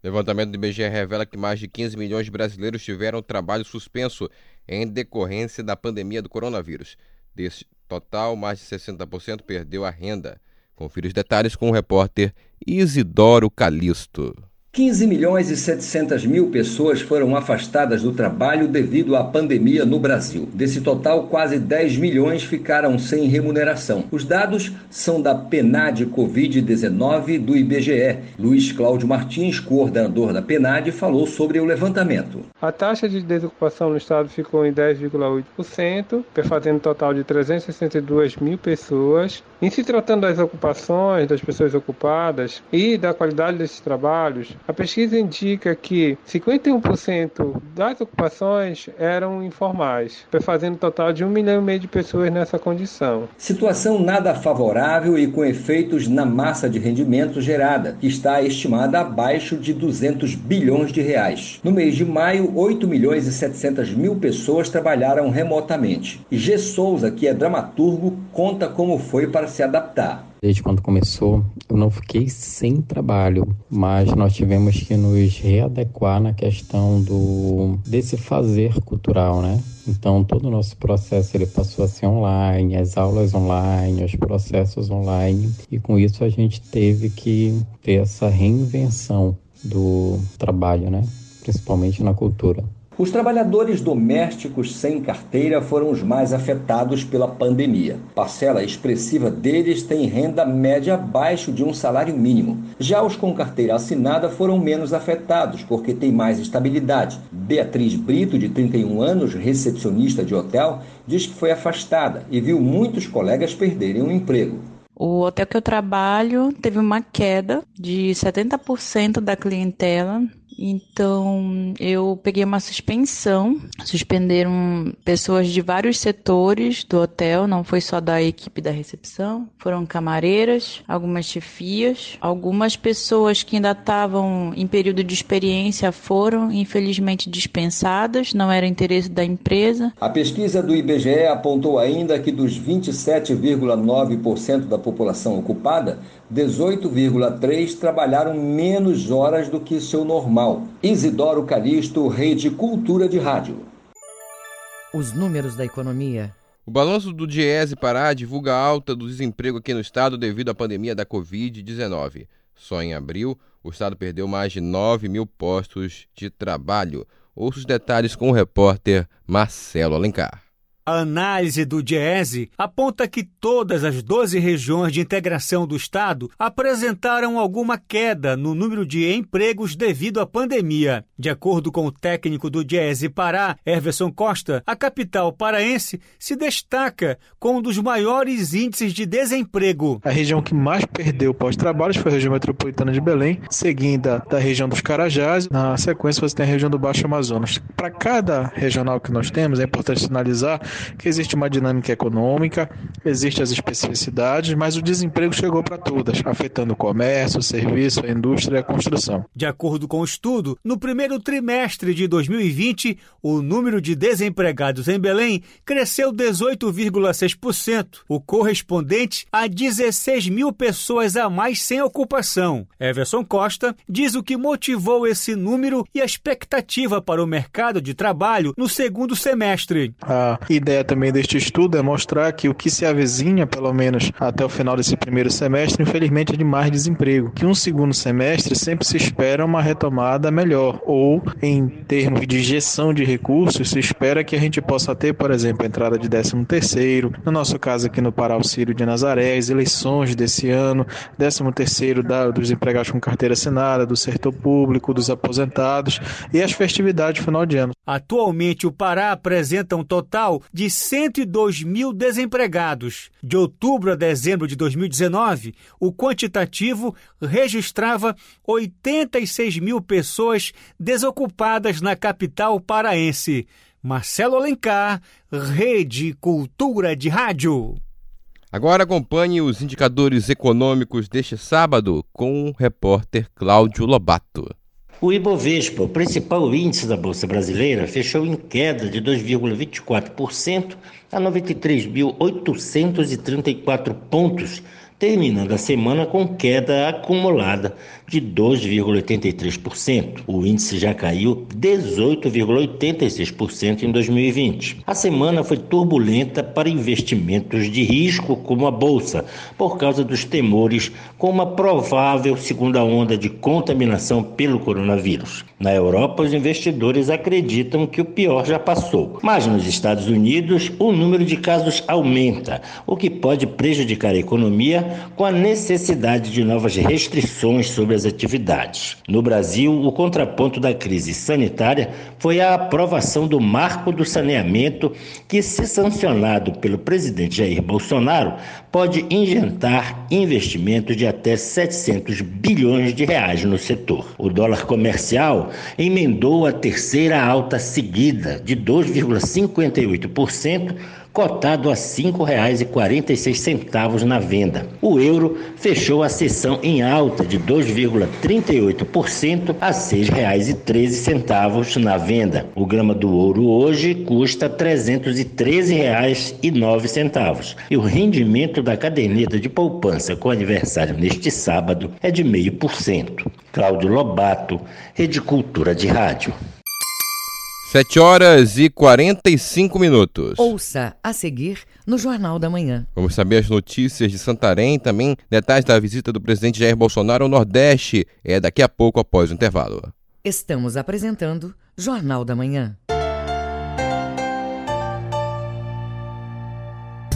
Levantamento do IBGE revela que mais de 15 milhões de brasileiros tiveram trabalho suspenso em decorrência da pandemia do coronavírus. Desse total, mais de 60% perdeu a renda. Confira os detalhes com o repórter Isidoro Calixto. 15 milhões e 700 mil pessoas foram afastadas do trabalho devido à pandemia no Brasil. Desse total, quase 10 milhões ficaram sem remuneração. Os dados são da PNAD Covid-19 do IBGE. Luiz Cláudio Martins, coordenador da PNAD, falou sobre o levantamento. A taxa de desocupação no estado ficou em 10,8%, fazendo um total de 362 mil pessoas. Em se tratando das ocupações, das pessoas ocupadas e da qualidade desses trabalhos, a pesquisa indica que 51% das ocupações eram informais, fazendo um total de um milhão e meio de pessoas nessa condição. Situação nada favorável e com efeitos na massa de rendimento gerada, que está estimada abaixo de 200 bilhões de reais. No mês de maio, 8 milhões e 700 mil pessoas trabalharam remotamente. G. Souza, que é dramaturgo, conta como foi para se adaptar. Desde quando começou, eu não fiquei sem trabalho, mas nós tivemos que nos readequar na questão do desse fazer cultural, né? Então todo o nosso processo ele passou a ser online, as aulas online, os processos online, e com isso a gente teve que ter essa reinvenção do trabalho, né? Principalmente na cultura. Os trabalhadores domésticos sem carteira foram os mais afetados pela pandemia. Parcela expressiva deles tem renda média abaixo de um salário mínimo. Já os com carteira assinada foram menos afetados, porque têm mais estabilidade. Beatriz Brito, de 31 anos, recepcionista de hotel, diz que foi afastada e viu muitos colegas perderem o emprego. O hotel que eu trabalho teve uma queda de 70% da clientela então, eu peguei uma suspensão. Suspenderam pessoas de vários setores do hotel, não foi só da equipe da recepção. Foram camareiras, algumas chefias. Algumas pessoas que ainda estavam em período de experiência foram, infelizmente, dispensadas, não era interesse da empresa. A pesquisa do IBGE apontou ainda que dos 27,9% da população ocupada, 18,3% trabalharam menos horas do que seu normal. Isidoro Calixto, Rede Cultura de Rádio. Os números da economia. O balanço do Diese Pará divulga a alta do desemprego aqui no estado devido à pandemia da Covid-19. Só em abril, o estado perdeu mais de 9 mil postos de trabalho. Ouça os detalhes com o repórter Marcelo Alencar. A análise do DIESE aponta que todas as 12 regiões de integração do Estado apresentaram alguma queda no número de empregos devido à pandemia. De acordo com o técnico do DIESE Pará, Everson Costa, a capital paraense se destaca com um dos maiores índices de desemprego. A região que mais perdeu pós-trabalhos foi a região metropolitana de Belém, seguida da região dos Carajás. Na sequência, você tem a região do Baixo Amazonas. Para cada regional que nós temos, é importante sinalizar que existe uma dinâmica econômica, existem as especificidades, mas o desemprego chegou para todas, afetando o comércio, o serviço, a indústria e a construção. De acordo com o estudo, no primeiro trimestre de 2020, o número de desempregados em Belém cresceu 18,6%, o correspondente a 16 mil pessoas a mais sem ocupação. Everson Costa diz o que motivou esse número e a expectativa para o mercado de trabalho no segundo semestre. A ideia também deste estudo é mostrar que o que se avizinha, pelo menos até o final desse primeiro semestre, infelizmente é de mais desemprego. Que um segundo semestre sempre se espera uma retomada melhor, ou em termos de injeção de recursos, se espera que a gente possa ter, por exemplo, a entrada de 13 terceiro, no nosso caso aqui no Pará Auxílio de Nazaré, as eleições desse ano, 13 terceiro da, dos empregados com carteira assinada, do setor público, dos aposentados e as festividades final de ano. Atualmente o Pará apresenta um total de 102 mil desempregados. De outubro a dezembro de 2019, o quantitativo registrava 86 mil pessoas desocupadas na capital paraense. Marcelo Alencar, Rede Cultura de Rádio. Agora acompanhe os indicadores econômicos deste sábado com o repórter Cláudio Lobato. O Ibovespa, o principal índice da Bolsa Brasileira, fechou em queda de 2,24% a 93.834 pontos, terminando a semana com queda acumulada de 2,83%. O índice já caiu 18,86% em 2020. A semana foi turbulenta para investimentos de risco como a bolsa, por causa dos temores com uma provável segunda onda de contaminação pelo coronavírus. Na Europa, os investidores acreditam que o pior já passou, mas nos Estados Unidos o número de casos aumenta, o que pode prejudicar a economia com a necessidade de novas restrições sobre as atividades. No Brasil, o contraponto da crise sanitária foi a aprovação do Marco do Saneamento, que, se sancionado pelo presidente Jair Bolsonaro, pode injetar investimentos de até 700 bilhões de reais no setor. O dólar comercial emendou a terceira alta seguida de 2,58% cotado a R$ 5,46 na venda. O euro fechou a sessão em alta de 2,38% a R$ 6,13 na venda. O grama do ouro hoje custa R$ 313,09 e o rendimento da caderneta de poupança com aniversário neste sábado é de 0,5%. Cláudio Lobato, Rede Cultura de Rádio. 7 horas e 45 minutos. Ouça a seguir no Jornal da Manhã. Vamos saber as notícias de Santarém, também detalhes da visita do presidente Jair Bolsonaro ao Nordeste. É daqui a pouco após o intervalo. Estamos apresentando Jornal da Manhã.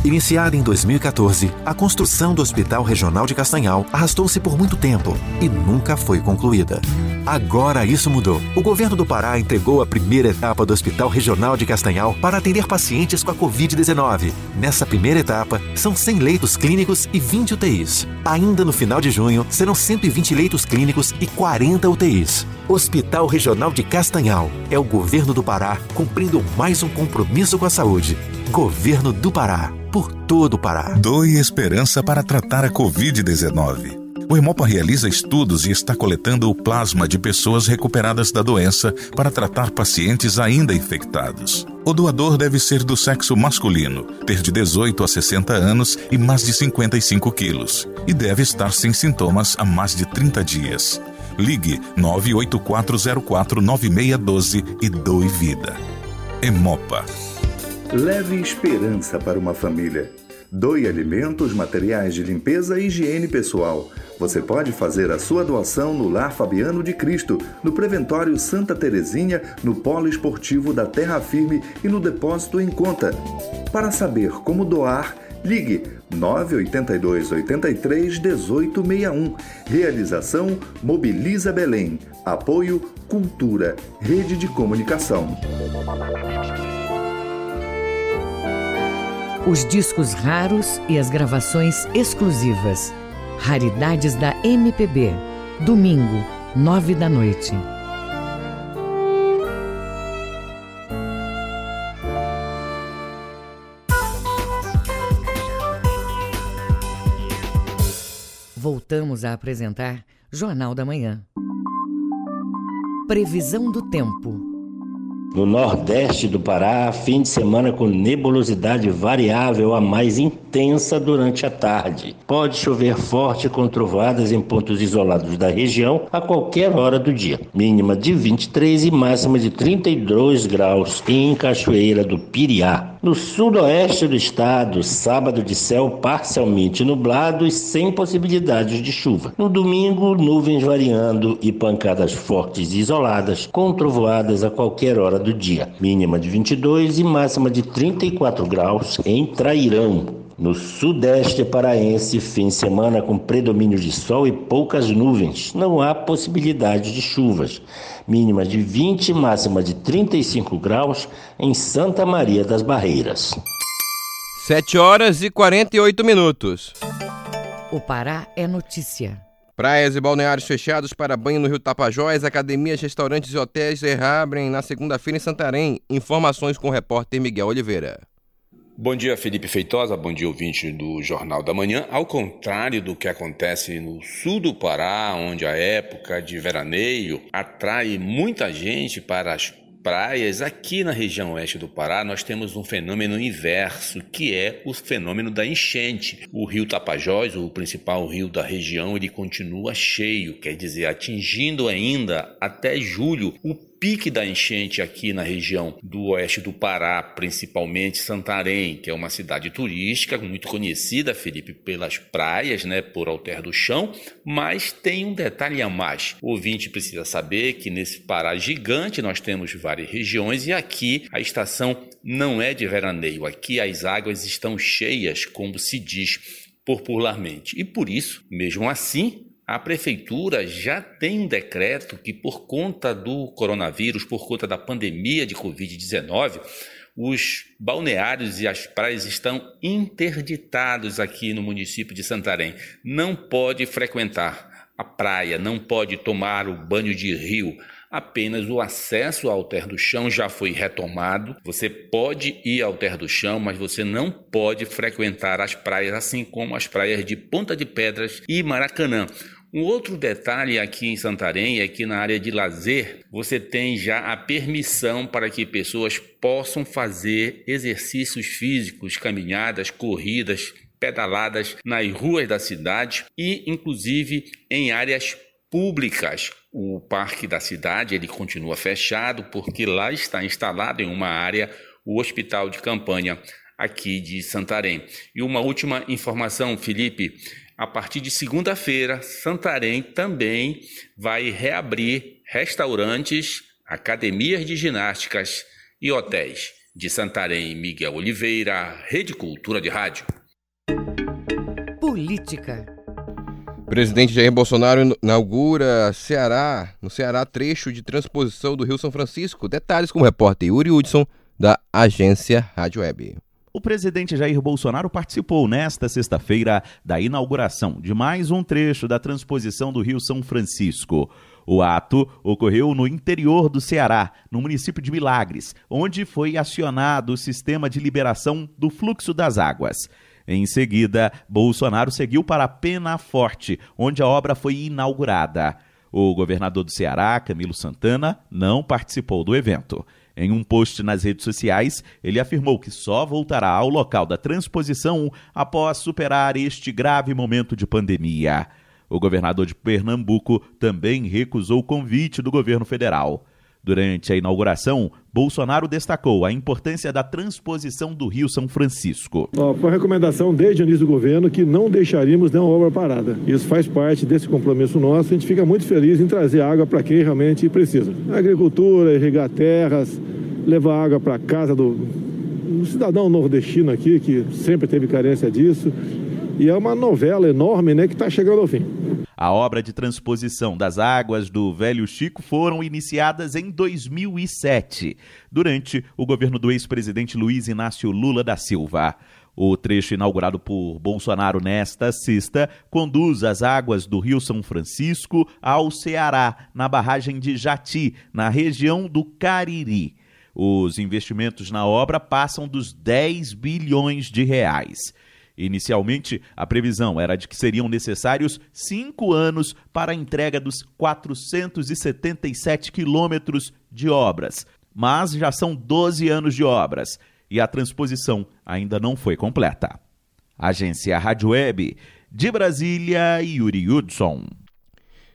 Iniciada em 2014, a construção do Hospital Regional de Castanhal arrastou-se por muito tempo e nunca foi concluída. Agora isso mudou. O governo do Pará entregou a primeira etapa do Hospital Regional de Castanhal para atender pacientes com a Covid-19. Nessa primeira etapa, são 100 leitos clínicos e 20 UTIs. Ainda no final de junho, serão 120 leitos clínicos e 40 UTIs. Hospital Regional de Castanhal é o governo do Pará cumprindo mais um compromisso com a saúde. Governo do Pará, por todo o Pará. Doe esperança para tratar a Covid-19. O Hemopa realiza estudos e está coletando o plasma de pessoas recuperadas da doença para tratar pacientes ainda infectados. O doador deve ser do sexo masculino, ter de 18 a 60 anos e mais de 55 quilos, e deve estar sem sintomas há mais de 30 dias. Ligue 984049612 e doe vida. Hemopa. Leve esperança para uma família. Doe alimentos, materiais de limpeza e higiene pessoal. Você pode fazer a sua doação no Lar Fabiano de Cristo, no Preventório Santa Terezinha, no Polo Esportivo da Terra Firme e no Depósito em Conta. Para saber como doar, ligue 982 83 1861. Realização Mobiliza Belém. Apoio Cultura, Rede de Comunicação. Os discos raros e as gravações exclusivas. Raridades da MPB. Domingo, nove da noite. Voltamos a apresentar Jornal da Manhã. Previsão do tempo. No nordeste do Pará, fim de semana com nebulosidade variável a mais intensa durante a tarde. Pode chover forte com trovadas em pontos isolados da região a qualquer hora do dia. Mínima de 23 e máxima de 32 graus em Cachoeira do Piriá. No sudoeste do estado, sábado de céu parcialmente nublado e sem possibilidades de chuva. No domingo, nuvens variando e pancadas fortes e isoladas, com trovoadas a qualquer hora do dia. Mínima de 22 e máxima de 34 graus em Trairão. No sudeste paraense, fim de semana com predomínio de sol e poucas nuvens. Não há possibilidade de chuvas. Mínima de 20, máxima de 35 graus em Santa Maria das Barreiras. 7 horas e 48 minutos. O Pará é notícia. Praias e balneários fechados para banho no Rio Tapajós, academias, restaurantes e hotéis reabrem na segunda-feira em Santarém. Informações com o repórter Miguel Oliveira. Bom dia, Felipe Feitosa. Bom dia, ouvinte do Jornal da Manhã. Ao contrário do que acontece no sul do Pará, onde a época de veraneio atrai muita gente para as praias, aqui na região oeste do Pará, nós temos um fenômeno inverso, que é o fenômeno da enchente. O rio Tapajós, o principal rio da região, ele continua cheio, quer dizer, atingindo ainda até julho o pique da enchente aqui na região do oeste do Pará, principalmente Santarém, que é uma cidade turística muito conhecida, Felipe, pelas praias, né, por Alter do Chão, mas tem um detalhe a mais. O ouvinte precisa saber que nesse Pará gigante nós temos várias regiões e aqui a estação não é de veraneio, aqui as águas estão cheias, como se diz popularmente. E por isso, mesmo assim, a prefeitura já tem um decreto que, por conta do coronavírus, por conta da pandemia de Covid-19, os balneários e as praias estão interditados aqui no município de Santarém. Não pode frequentar a praia, não pode tomar o banho de rio. Apenas o acesso ao Alter do Chão já foi retomado. Você pode ir ao Alter do Chão, mas você não pode frequentar as praias, assim como as praias de Ponta de Pedras e Maracanã. Um outro detalhe aqui em Santarém é que na área de lazer você tem já a permissão para que pessoas possam fazer exercícios físicos, caminhadas, corridas, pedaladas nas ruas da cidade e inclusive em áreas públicas. O parque da cidade ele continua fechado porque lá está instalado em uma área o hospital de campanha aqui de Santarém. E uma última informação, Felipe, a partir de segunda-feira, Santarém também vai reabrir restaurantes, academias de ginásticas e hotéis. De Santarém, Miguel Oliveira, Rede Cultura de Rádio. Política. Presidente Jair Bolsonaro inaugura Ceará, no Ceará, trecho de transposição do Rio São Francisco. Detalhes com o repórter Yuri Hudson, da agência Rádio Web. O presidente Jair Bolsonaro participou nesta sexta-feira da inauguração de mais um trecho da transposição do Rio São Francisco. O ato ocorreu no interior do Ceará, no município de Milagres, onde foi acionado o sistema de liberação do fluxo das águas. Em seguida, Bolsonaro seguiu para Pena Forte, onde a obra foi inaugurada. O governador do Ceará, Camilo Santana, não participou do evento. Em um post nas redes sociais, ele afirmou que só voltará ao local da transposição após superar este grave momento de pandemia. O governador de Pernambuco também recusou o convite do governo federal. Durante a inauguração, Bolsonaro destacou a importância da transposição do Rio São Francisco. foi recomendação desde o início do governo que não deixaríamos nenhuma obra parada. Isso faz parte desse compromisso nosso. A gente fica muito feliz em trazer água para quem realmente precisa. Agricultura, irrigar terras, levar água para casa do, do cidadão nordestino aqui, que sempre teve carência disso. E é uma novela enorme né, que está chegando ao fim. A obra de transposição das águas do Velho Chico foram iniciadas em 2007, durante o governo do ex-presidente Luiz Inácio Lula da Silva. O trecho inaugurado por Bolsonaro nesta sexta conduz as águas do Rio São Francisco ao Ceará, na barragem de Jati, na região do Cariri. Os investimentos na obra passam dos 10 bilhões de reais. Inicialmente, a previsão era de que seriam necessários cinco anos para a entrega dos 477 quilômetros de obras, mas já são 12 anos de obras e a transposição ainda não foi completa. Agência Rádio Web, de Brasília, Yuri Hudson.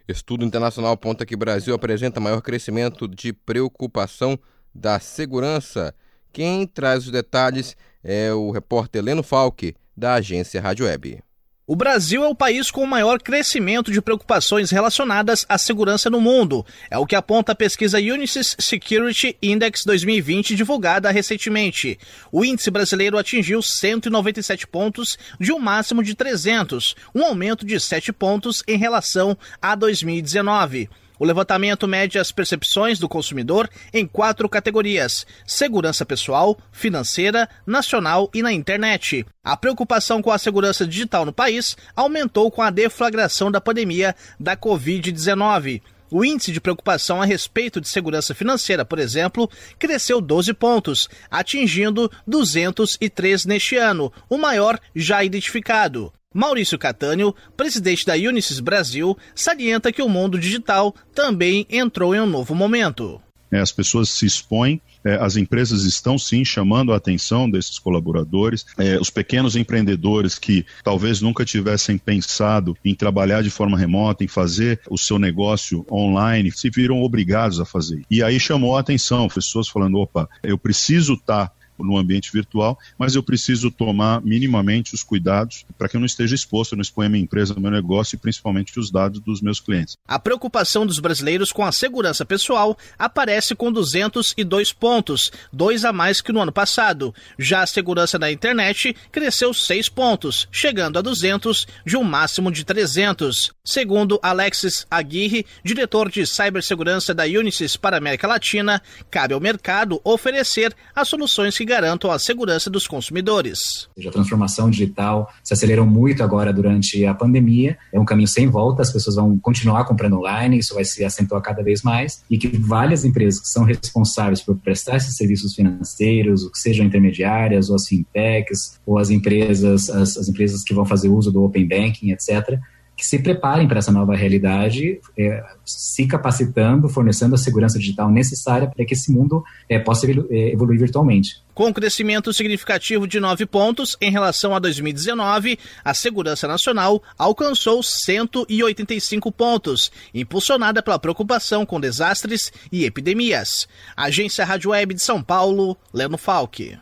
Estudo internacional aponta que Brasil apresenta maior crescimento de preocupação da segurança. Quem traz os detalhes é o repórter Leno Falque, da agência Rádio Web. O Brasil é o país com o maior crescimento de preocupações relacionadas à segurança no mundo. É o que aponta a pesquisa Unisys Security Index 2020, divulgada recentemente. O índice brasileiro atingiu 197 pontos, de um máximo de 300, um aumento de 7 pontos em relação a 2019. O levantamento mede as percepções do consumidor em quatro categorias: segurança pessoal, financeira, nacional e na internet. A preocupação com a segurança digital no país aumentou com a deflagração da pandemia da Covid-19. O índice de preocupação a respeito de segurança financeira, por exemplo, cresceu 12 pontos, atingindo 203 neste ano, o maior já identificado. Maurício Catânio, presidente da Unisys Brasil, salienta que o mundo digital também entrou em um novo momento. É, as pessoas se expõem, é, as empresas estão sim chamando a atenção desses colaboradores, é, os pequenos empreendedores que talvez nunca tivessem pensado em trabalhar de forma remota, em fazer o seu negócio online, se viram obrigados a fazer. E aí chamou a atenção, pessoas falando: opa, eu preciso estar. No ambiente virtual, mas eu preciso tomar minimamente os cuidados para que eu não esteja exposto, não exponha minha empresa, meu negócio e principalmente os dados dos meus clientes. A preocupação dos brasileiros com a segurança pessoal aparece com 202 pontos, dois a mais que no ano passado. Já a segurança da internet cresceu 6 pontos, chegando a 200 de um máximo de 300. Segundo Alexis Aguirre, diretor de cibersegurança da Unisys para a América Latina, cabe ao mercado oferecer as soluções que garantam a segurança dos consumidores. A transformação digital se acelerou muito agora durante a pandemia, é um caminho sem volta, as pessoas vão continuar comprando online, isso vai se acentuar cada vez mais, e que várias empresas que são responsáveis por prestar esses serviços financeiros, o que sejam intermediárias, ou as fintechs, ou as empresas, as, as empresas que vão fazer uso do open banking, etc., que se preparem para essa nova realidade, é, se capacitando, fornecendo a segurança digital necessária para que esse mundo é, possa é, evoluir virtualmente. Com um crescimento significativo de 9 pontos em relação a 2019, a segurança nacional alcançou 185 pontos, impulsionada pela preocupação com desastres e epidemias. Agência Rádio Web de São Paulo, Leno Falck.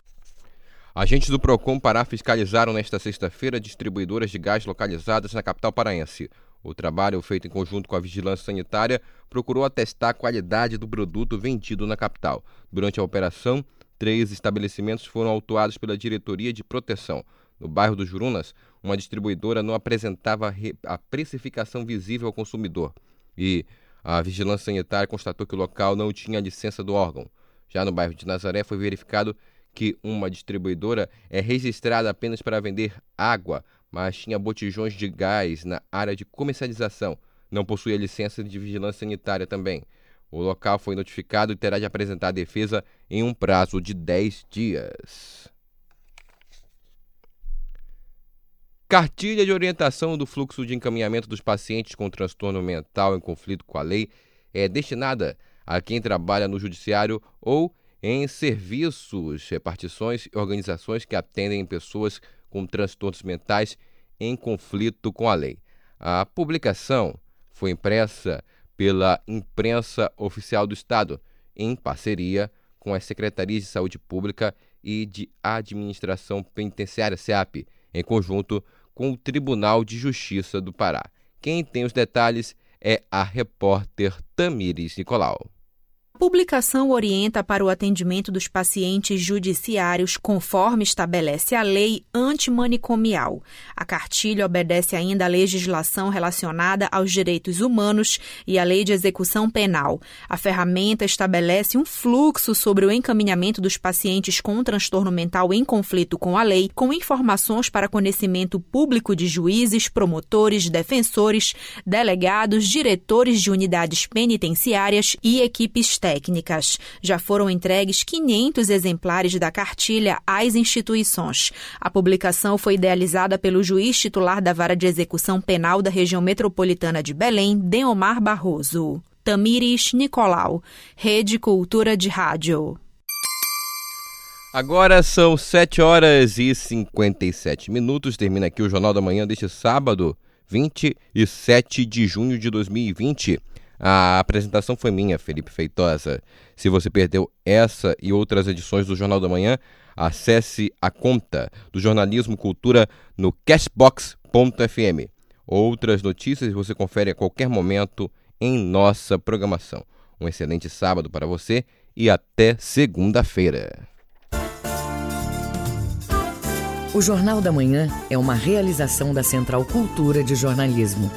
Agentes do Procon Pará fiscalizaram nesta sexta-feira distribuidoras de gás localizadas na capital paraense. O trabalho, feito em conjunto com a Vigilância Sanitária, procurou atestar a qualidade do produto vendido na capital. Durante a operação, três estabelecimentos foram autuados pela Diretoria de Proteção. No bairro dos Jurunas, uma distribuidora não apresentava a precificação visível ao consumidor e a Vigilância Sanitária constatou que o local não tinha licença do órgão. Já no bairro de Nazaré, foi verificado que uma distribuidora é registrada apenas para vender água, mas tinha botijões de gás na área de comercialização. Não possuía licença de vigilância sanitária também. O local foi notificado e terá de apresentar a defesa em um prazo de 10 dias. Cartilha de orientação do fluxo de encaminhamento dos pacientes com transtorno mental em conflito com a lei é destinada a quem trabalha no judiciário ou em serviços, repartições e organizações que atendem pessoas com transtornos mentais em conflito com a lei. A publicação foi impressa pela Imprensa Oficial do Estado, em parceria com as Secretarias de Saúde Pública e de Administração Penitenciária, SEAP, em conjunto com o Tribunal de Justiça do Pará. Quem tem os detalhes é a repórter Tamires Nicolau publicação orienta para o atendimento dos pacientes judiciários conforme estabelece a lei antimanicomial. A cartilha obedece ainda à legislação relacionada aos direitos humanos e à lei de execução penal. A ferramenta estabelece um fluxo sobre o encaminhamento dos pacientes com transtorno mental em conflito com a lei, com informações para conhecimento público de juízes, promotores, defensores, delegados, diretores de unidades penitenciárias e equipes técnicas técnicas. Já foram entregues 500 exemplares da cartilha às instituições. A publicação foi idealizada pelo juiz titular da Vara de Execução Penal da região metropolitana de Belém, Deomar Barroso. Tamires Nicolau, Rede Cultura de Rádio. Agora são 7 horas e 57 minutos. Termina aqui o Jornal da Manhã deste sábado, 27 de junho de 2020. A apresentação foi minha, Felipe Feitosa. Se você perdeu essa e outras edições do Jornal da Manhã, acesse a conta do Jornalismo Cultura no cashbox.fm. Outras notícias você confere a qualquer momento em nossa programação. Um excelente sábado para você e até segunda-feira. O Jornal da Manhã é uma realização da Central Cultura de Jornalismo.